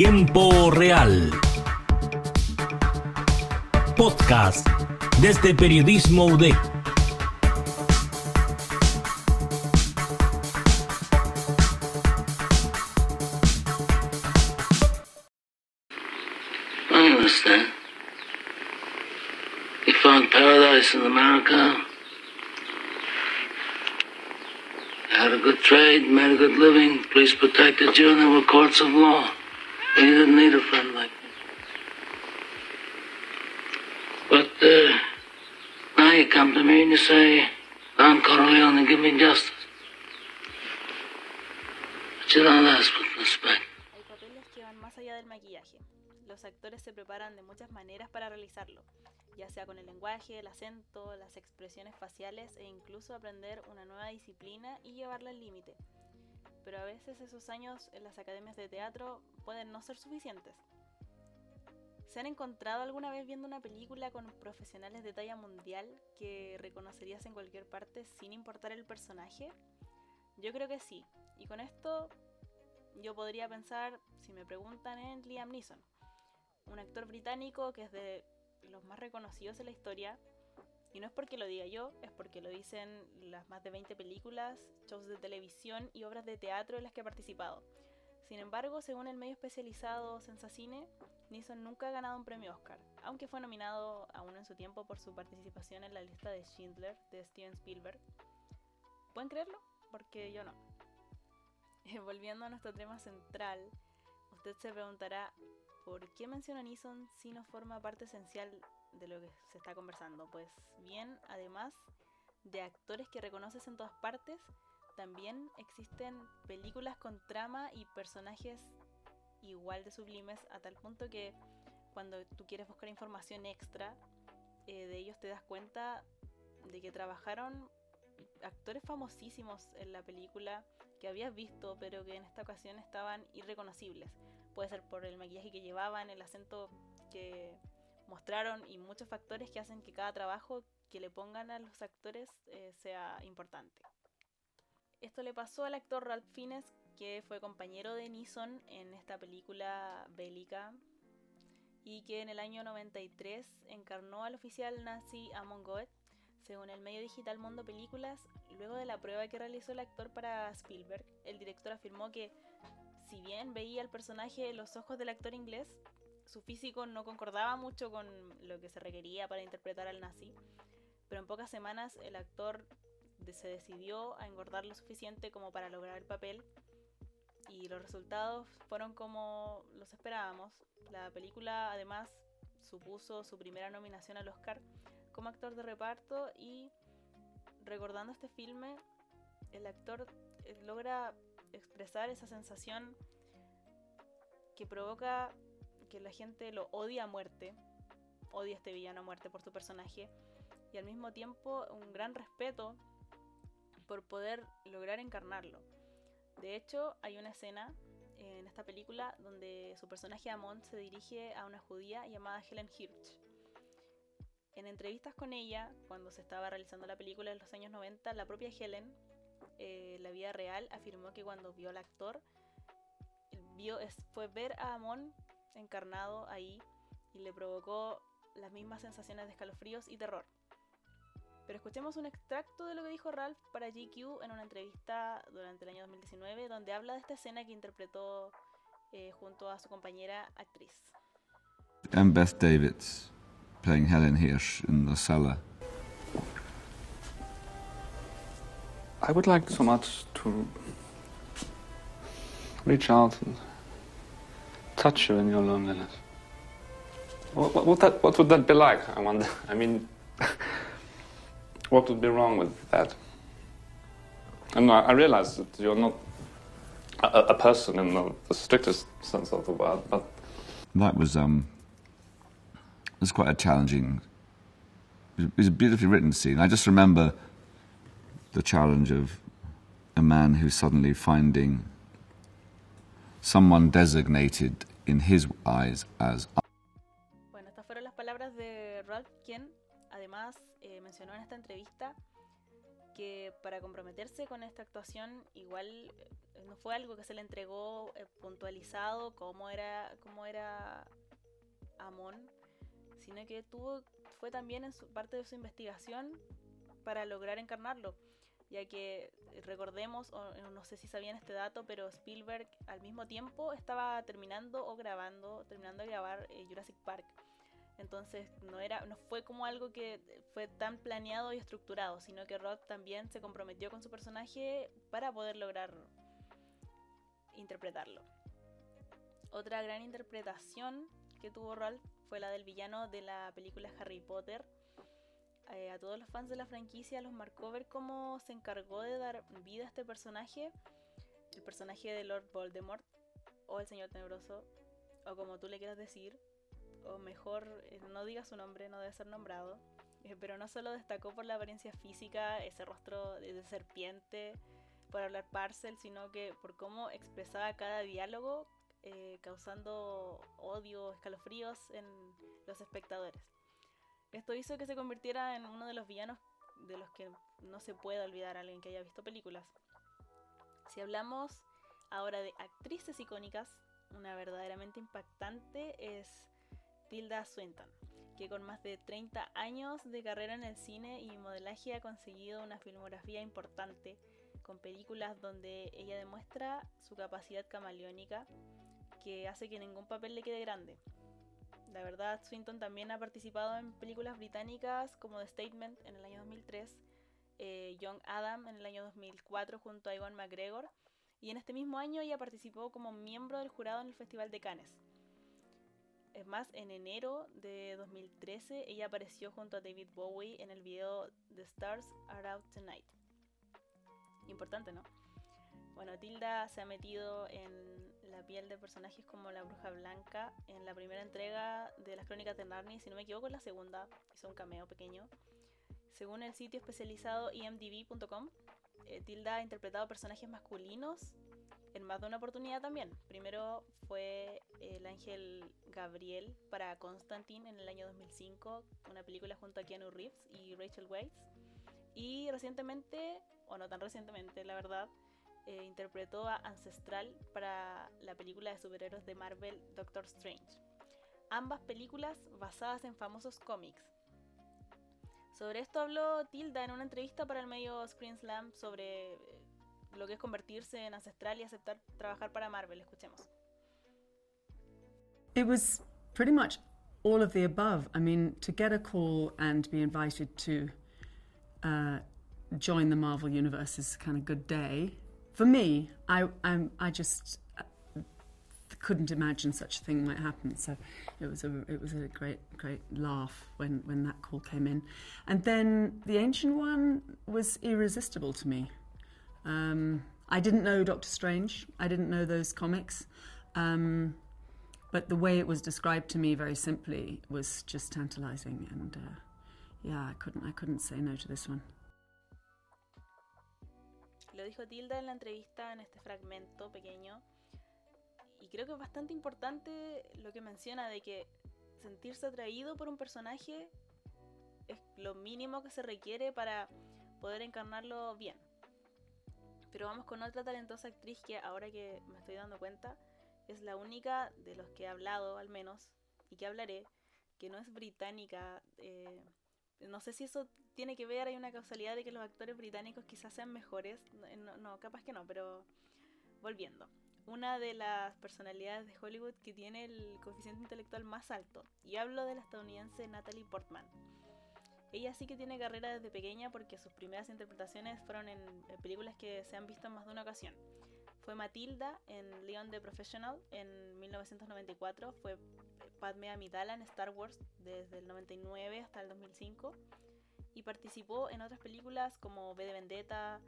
Tiempo Real. Podcast desde Periodismo UDEC. I understand. Found paradise in America. Had a good trade, made a good living, police protected you, and there were courts of law. You didn't need a friend like me. But uh, now you come to me and you say, Don Corleone, give me justice. But you don't ask with respect. Hay papeles que van más allá del maquillaje. Los actores se preparan de muchas maneras para realizarlo, ya sea con el lenguaje, el acento, las expresiones faciales e incluso aprender una nueva disciplina y llevarla al límite. Pero a veces esos años en las academias de teatro pueden no ser suficientes. ¿Se han encontrado alguna vez viendo una película con profesionales de talla mundial que reconocerías en cualquier parte sin importar el personaje? Yo creo que sí. Y con esto yo podría pensar, si me preguntan, en Liam Neeson, un actor británico que es de los más reconocidos en la historia. Y no es porque lo diga yo, es porque lo dicen las más de 20 películas, shows de televisión y obras de teatro en las que ha participado. Sin embargo, según el medio especializado Sensacine, Neeson nunca ha ganado un premio Oscar, aunque fue nominado a uno en su tiempo por su participación en la lista de Schindler de Steven Spielberg. ¿Pueden creerlo? Porque yo no. Volviendo a nuestro tema central, usted se preguntará por qué menciona Neeson si no forma parte esencial de lo que se está conversando. Pues bien, además de actores que reconoces en todas partes, también existen películas con trama y personajes igual de sublimes a tal punto que cuando tú quieres buscar información extra eh, de ellos te das cuenta de que trabajaron actores famosísimos en la película que habías visto pero que en esta ocasión estaban irreconocibles. Puede ser por el maquillaje que llevaban, el acento que mostraron y muchos factores que hacen que cada trabajo que le pongan a los actores eh, sea importante. Esto le pasó al actor Ralph Fiennes, que fue compañero de Neeson en esta película bélica y que en el año 93 encarnó al oficial nazi Amon Goeth, según el medio digital Mundo Películas. Luego de la prueba que realizó el actor para Spielberg, el director afirmó que si bien veía el personaje los ojos del actor inglés, su físico no concordaba mucho con lo que se requería para interpretar al nazi, pero en pocas semanas el actor se decidió a engordar lo suficiente como para lograr el papel y los resultados fueron como los esperábamos. La película además supuso su primera nominación al Oscar como actor de reparto y recordando este filme el actor eh, logra expresar esa sensación que provoca que la gente lo odia a muerte, odia a este villano a muerte por su personaje y al mismo tiempo un gran respeto por poder lograr encarnarlo. De hecho, hay una escena en esta película donde su personaje Amon se dirige a una judía llamada Helen Hirsch. En entrevistas con ella, cuando se estaba realizando la película en los años 90, la propia Helen, eh, la vida real, afirmó que cuando vio al actor, vio, fue ver a Amon encarnado ahí y le provocó las mismas sensaciones de escalofríos y terror. Pero escuchemos un extracto de lo que dijo Ralph para GQ en una entrevista durante el año 2019, donde habla de esta escena que interpretó eh, junto a su compañera actriz. And Beth Davids playing Helen Hirsch in the cellar. I would like so much to reach out and touch you in your loneliness. What, what, would that, what would that be like? I wonder. I mean, what would be wrong with that? And I, I realize that you're not a, a person in the, the strictest sense of the word, but That was um, it was quite a challenging. It was a beautifully written scene. I just remember the challenge of a man who's suddenly finding someone designated in his eyes as Bueno, estas fueron las palabras de Ralph, quien además eh, mencionó en esta entrevista que para comprometerse con esta actuación igual eh, no fue algo que se le entregó eh, puntualizado como era, como era Amon, sino que tuvo, fue también en su, parte de su investigación para lograr encarnarlo ya que eh, recordemos, o no sé si sabían este dato, pero Spielberg al mismo tiempo estaba terminando o grabando, terminando de grabar Jurassic Park. Entonces no era, no fue como algo que fue tan planeado y estructurado, sino que Rod también se comprometió con su personaje para poder lograr interpretarlo. Otra gran interpretación que tuvo Ralph fue la del villano de la película Harry Potter. Eh, a todos los fans de la franquicia los marcó ver cómo se encargó de dar vida a este personaje, el personaje de Lord Voldemort, o el Señor Tenebroso, o como tú le quieras decir, o mejor, eh, no diga su nombre, no debe ser nombrado, eh, pero no solo destacó por la apariencia física, ese rostro de, serpiente, por hablar parcel, sino que por cómo expresaba cada diálogo, causando odio, escalofríos en los espectadores. Esto hizo que se convirtiera en uno de los villanos de los que no se puede olvidar a alguien que haya visto películas. Si hablamos ahora de actrices icónicas, una verdaderamente impactante es Tilda Swinton, que con más de 30 años de carrera en el cine y modelaje ha conseguido una filmografía importante, con películas donde ella demuestra su capacidad camaleónica, que hace que ningún papel le quede grande. La verdad, Swinton también ha participado en películas británicas como The Statement en el año 2003, eh, Young Adam en el año 2004 junto a Ivan McGregor, y en este mismo año ella participó como miembro del jurado en el Festival de Cannes. Es más, en enero de 2013 ella apareció junto a David Bowie en el video The Stars Are Out Tonight. Importante, ¿no? Bueno, Tilda se ha metido en la piel de personajes como la Bruja Blanca en la primera entrega de las Crónicas de Narnia, si no me equivoco, en la segunda hizo un cameo pequeño. Según el sitio especializado emdb.com, eh, Tilda ha interpretado personajes masculinos en más de una oportunidad también. Primero fue el ángel Gabriel para Constantine en el año 2005, una película junto a Keanu Reeves y Rachel Weisz. Y recientemente, o no tan recientemente, la verdad, eh, interpretó a Ancestral para la película de superhéroes de Marvel Doctor Strange. Ambas películas basadas en famosos cómics. Sobre esto habló Tilda en una entrevista para el medio Screen Slam sobre eh, lo que es convertirse en ancestral y aceptar trabajar para Marvel. Escuchemos. It was pretty much all of the above. I mean, to get a call and be invited to uh, join the Marvel universe is kind of good day. For me, I, I'm, I just uh, couldn't imagine such a thing might happen. So it was a it was a great great laugh when when that call came in, and then the ancient one was irresistible to me. Um, I didn't know Doctor Strange. I didn't know those comics. Um, but the way it was described to me very simply was just tantalizing and uh, yeah, I couldn't, I couldn't say no to this one. Lo dijo Tilda en la entrevista en este fragmento pequeño y creo que es bastante importante lo que menciona de que sentirse atraído por un personaje es lo mínimo que se requiere para poder encarnarlo bien. Pero vamos con otra talentosa actriz que ahora que me estoy dando cuenta es la única de los que he hablado al menos y que hablaré que no es británica. Eh, no sé si eso tiene que ver, hay una causalidad de que los actores británicos quizás sean mejores. No, no, capaz que no, pero volviendo. Una de las personalidades de Hollywood que tiene el coeficiente intelectual más alto. Y hablo de la estadounidense Natalie Portman. Ella sí que tiene carrera desde pequeña porque sus primeras interpretaciones fueron en, películas que se han visto en más de una ocasión. Fue Matilda en Leon the Professional en 1994, fue Padme Amidala en Star Wars desde el 99 hasta el 2005 y participó en otras películas como V de Vendetta,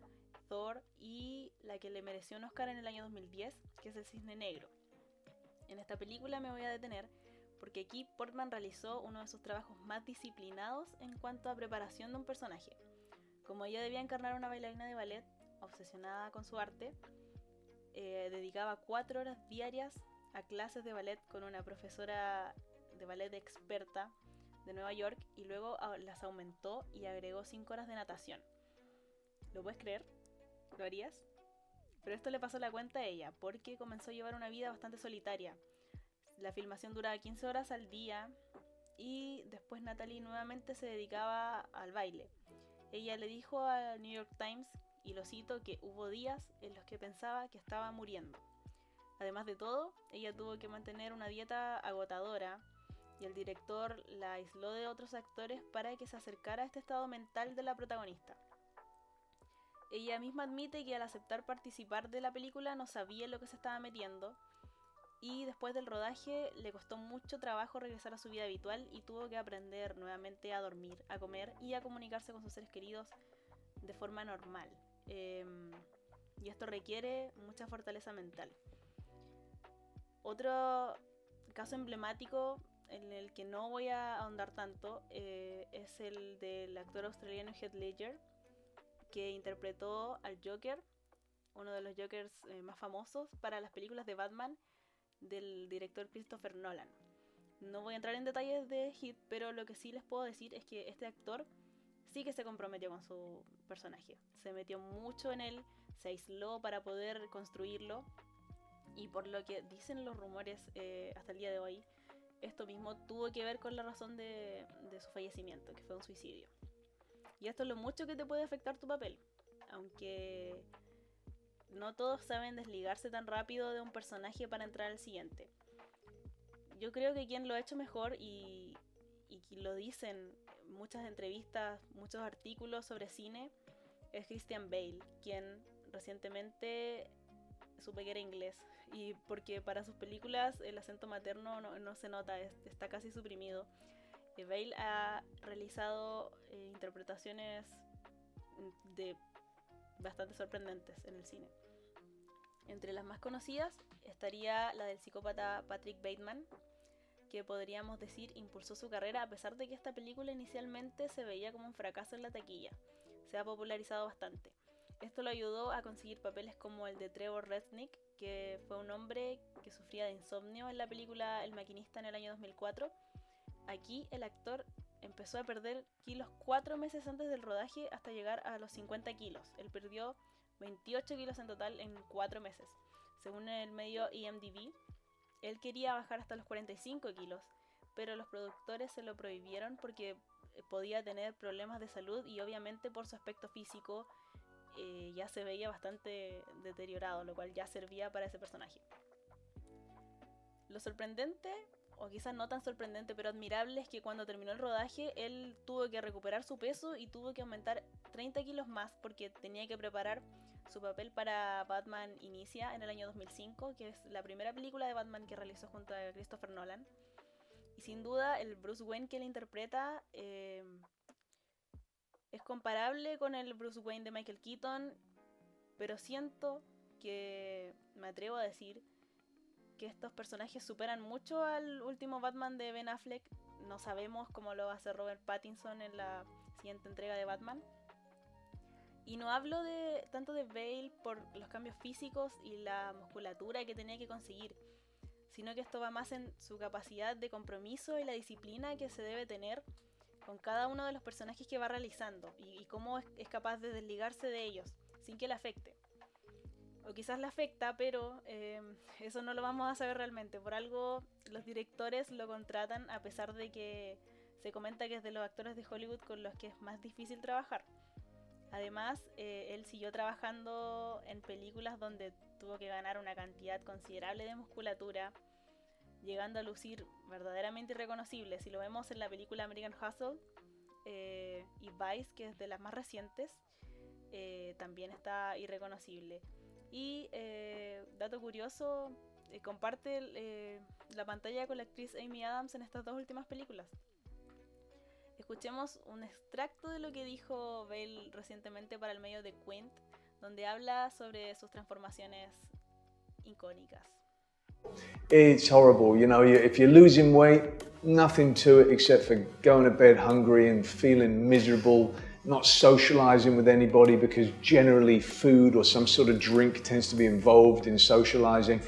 Thor y la que le mereció un Oscar en el año 2010, que es El Cisne Negro. En esta película me voy a detener porque aquí Portman realizó uno de sus trabajos más disciplinados en cuanto a preparación de un personaje. Como ella debía encarnar una bailarina de ballet obsesionada con su arte, eh, dedicaba cuatro horas diarias a clases de ballet con una profesora de ballet experta de Nueva York y luego las aumentó y agregó cinco horas de natación. ¿Lo puedes creer? ¿Lo harías? Pero esto le pasó la cuenta a ella, porque comenzó a llevar una vida bastante solitaria. La filmación duraba 15 horas al día y después Natalie nuevamente se dedicaba al baile. Ella le dijo al New York Times, y lo cito, que hubo días en los que pensaba que estaba muriendo. Además de todo, ella tuvo que mantener una dieta agotadora y el director la aisló de otros actores para que se acercara a este estado mental de la protagonista. Ella misma admite que al aceptar participar de la película no sabía lo que se estaba metiendo y después del rodaje le costó mucho trabajo regresar a su vida habitual y tuvo que aprender nuevamente a dormir, a comer y a comunicarse con sus seres queridos de forma normal. Em, y esto requiere mucha fortaleza mental. Otro caso emblemático en el que no voy a ahondar tanto eh, es el del actor australiano Heath Ledger, que interpretó al Joker, uno de los Jokers eh, más famosos para las películas de Batman del director Christopher Nolan. No voy a entrar en detalles de Heath, pero lo que sí les puedo decir es que este actor sí que se comprometió con su personaje. Se metió mucho en él, se aisló para poder construirlo. Y por lo que dicen los rumores eh, hasta el día de hoy, esto mismo tuvo que ver con la razón de, su fallecimiento, que fue un suicidio. Y esto es lo mucho que te puede afectar tu papel. Aunque no todos saben desligarse tan rápido de un personaje para entrar al siguiente. Yo creo que quien lo ha hecho mejor y, y lo dicen muchas entrevistas, muchos artículos sobre cine, es Christian Bale, quien recientemente supe que era inglés. Y porque para sus películas el acento materno no, se nota, está casi suprimido. Eh, Bale ha realizado eh, interpretaciones de bastante sorprendentes en el cine. Entre las más conocidas estaría la del psicópata Patrick Bateman, que podríamos decir impulsó su carrera a pesar de que esta película inicialmente se veía como un fracaso en la taquilla. Se ha popularizado bastante. Esto lo ayudó a conseguir papeles como el de Trevor Resnick, que fue un hombre que sufría de insomnio en la película El maquinista en el año 2004. Aquí el actor empezó a perder kilos cuatro meses antes del rodaje hasta llegar a los 50 kilos. Él perdió 28 kilos en total en cuatro meses. Según el medio IMDb, él quería bajar hasta los 45 kilos, pero los productores se lo prohibieron porque eh, podía tener problemas de salud y obviamente por su aspecto físico eh, ya se veía bastante deteriorado, lo cual ya servía para ese personaje. Lo sorprendente, o quizás no tan sorprendente, pero admirable es que cuando terminó el rodaje él tuvo que recuperar su peso y tuvo que aumentar 30 kilos más porque tenía que preparar su papel para Batman Inicia en el año 2005, que es la primera película de Batman que realizó junto a Christopher Nolan. Y sin duda el Bruce Wayne que él interpreta eh, es comparable con el Bruce Wayne de Michael Keaton, pero siento que me atrevo a decir que estos personajes superan mucho al último Batman de Ben Affleck. No sabemos cómo lo va a hacer Robert Pattinson en la siguiente entrega de Batman. Y no hablo tanto de Bale por los cambios físicos y la musculatura que tenía que conseguir, sino que esto va más en su capacidad de compromiso y la disciplina que se debe tener con cada uno de los personajes que va realizando y, cómo es, capaz de desligarse de ellos sin que le afecte. O quizás le afecta, pero eh, eso no lo vamos a saber realmente. Por algo los directores lo contratan a pesar de que se comenta que es de los actores de Hollywood con los que es más difícil trabajar. Además, eh, él siguió trabajando en películas donde tuvo que ganar una cantidad considerable de musculatura, llegando a lucir verdaderamente irreconocible. Si lo vemos en la película American Hustle eh, y Vice, que es de las más recientes, eh, también está irreconocible. Y dato curioso, comparte la pantalla con la actriz Amy Adams en estas dos últimas películas. Escuchemos un extracto de lo que dijo Bale recientemente para el medio de Quint, donde habla sobre sus transformaciones icónicas. It's horrible, you know, if you're losing weight, nothing to it except for going to bed hungry and feeling miserable, not socializing with anybody because generally food or some sort of drink tends to be involved in socializing,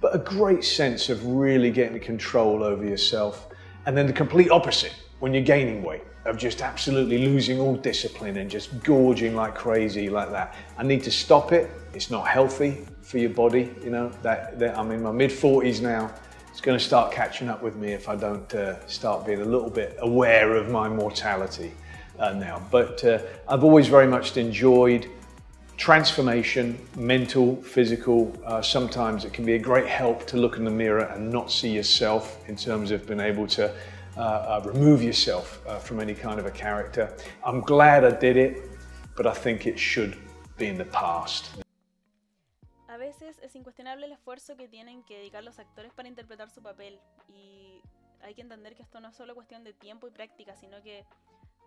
but a great sense of really getting control over yourself. And then the complete opposite when you're gaining weight. of just absolutely losing all discipline and just gorging like crazy like that. I need to stop it. It's not healthy for your body, you know. That, that I'm in my mid 40s now. It's going to start catching up with me if I don't uh, start being a little bit aware of my mortality uh, now. But uh, I've always very much enjoyed transformation, mental, physical. Uh, sometimes it can be a great help to look in the mirror and not see yourself in terms of being able to uh, uh, remove yourself from any kind of a character. I'm glad I did it, but I think it should be in the past. Veces es incuestionable el esfuerzo que tienen que dedicar los actores para interpretar su papel y hay que entender que esto no es solo cuestión de tiempo y práctica, sino que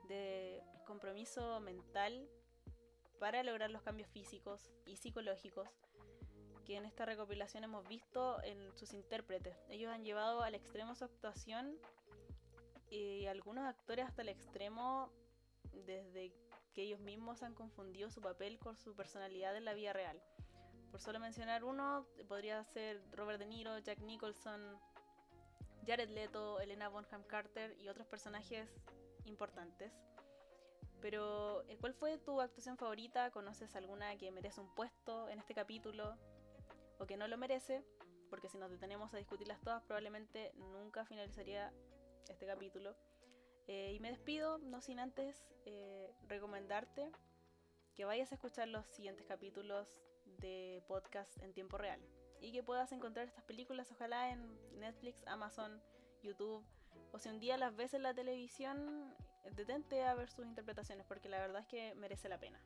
de compromiso mental para lograr los cambios físicos y psicológicos que en esta recopilación hemos visto en sus intérpretes. Ellos han llevado al extremo su actuación y algunos actores hasta el extremo desde que ellos mismos han confundido su papel con su personalidad en la vida real. Por solo mencionar uno, podría ser Robert De Niro, Jack Nicholson, Jared Leto, Elena Bonham Carter y otros personajes importantes. Pero, eh, ¿cuál fue tu actuación favorita? ¿Conoces alguna que merece un puesto en este capítulo o que no lo merece? Porque si nos detenemos a discutirlas todas, probablemente nunca finalizaría este capítulo. Eh, y me despido, no sin antes eh, recomendarte que vayas a escuchar los siguientes capítulos de podcast en tiempo real y que puedas encontrar estas películas ojalá en Netflix, Amazon, YouTube o si un día las ves en la televisión, detente a ver sus interpretaciones porque la verdad es que merece la pena.